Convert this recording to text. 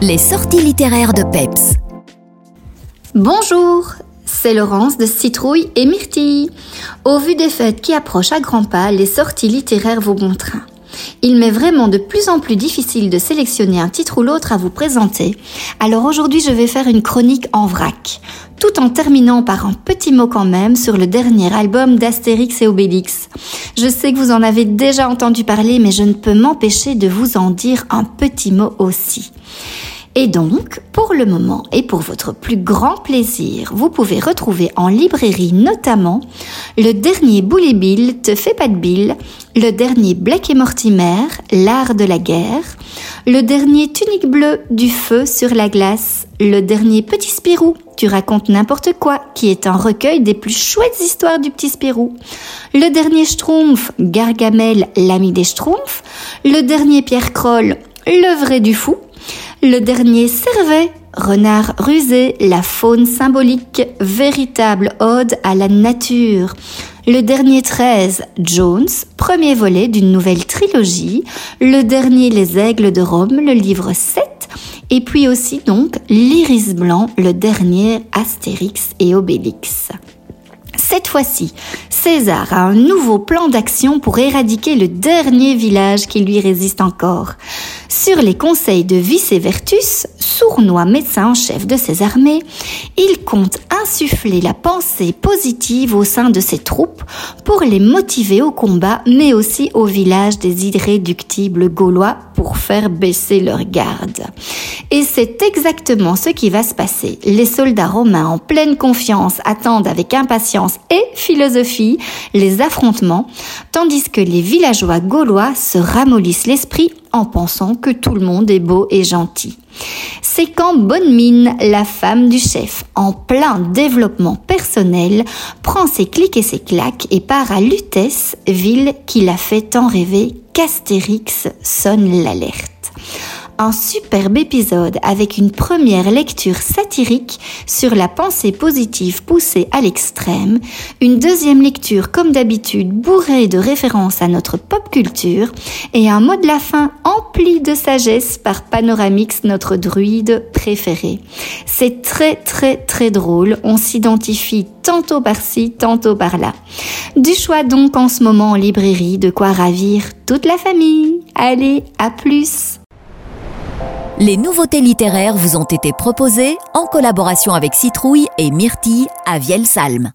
Les sorties littéraires de Peps. Bonjour, c'est Laurence de Citrouille et Myrtille. Au vu des fêtes qui approchent à grands pas, les sorties littéraires vont bon train. Il m'est vraiment de plus en plus difficile de sélectionner un titre ou l'autre à vous présenter. Alors aujourd'hui, je vais faire une chronique en vrac, tout en terminant par un petit mot quand même sur le dernier album d'Astérix et Obélix. Je sais que vous en avez déjà entendu parler, mais je ne peux m'empêcher de vous en dire un petit mot aussi. Et donc, pour le moment et pour votre plus grand plaisir, vous pouvez retrouver en librairie notamment le dernier Bully Bill Te fais pas de Bill, le dernier Black et Mortimer, L'art de la guerre, le dernier Tunique bleue du feu sur la glace, le dernier Petit Spirou, Tu racontes n'importe quoi, qui est un recueil des plus chouettes histoires du petit Spirou, le dernier Schtroumpf, Gargamel, l'ami des Schtroumpfs, le dernier Pierre Croll, Le vrai du fou, le dernier Servet, renard rusé, la faune symbolique, véritable ode à la nature. Le dernier 13, Jones, premier volet d'une nouvelle trilogie. Le dernier Les Aigles de Rome, le livre 7. Et puis aussi donc L'Iris Blanc, le dernier Astérix et Obélix. Cette fois-ci, César a un nouveau plan d'action pour éradiquer le dernier village qui lui résiste encore. Sur les conseils de Vice-Vertus, sournois médecin en chef de ses armées, il compte insuffler la pensée positive au sein de ses troupes pour les motiver au combat, mais aussi au village des irréductibles gaulois pour faire baisser leur garde. Et c'est exactement ce qui va se passer. Les soldats romains en pleine confiance attendent avec impatience et philosophie les affrontements, tandis que les villageois gaulois se ramollissent l'esprit en pensant que tout le monde est beau et gentil. C'est quand Bonne Mine, la femme du chef, en plein développement personnel, prend ses clics et ses claques et part à Lutèce, ville qui l'a fait tant rêver qu'Astérix sonne l'alerte un superbe épisode avec une première lecture satirique sur la pensée positive poussée à l'extrême, une deuxième lecture comme d'habitude bourrée de références à notre pop culture et un mot de la fin empli de sagesse par Panoramix, notre druide préféré. C'est très très très drôle, on s'identifie tantôt par-ci, tantôt par-là. Du choix donc en ce moment en librairie, de quoi ravir toute la famille. Allez, à plus les nouveautés littéraires vous ont été proposées en collaboration avec Citrouille et Myrtille à Vielsalm.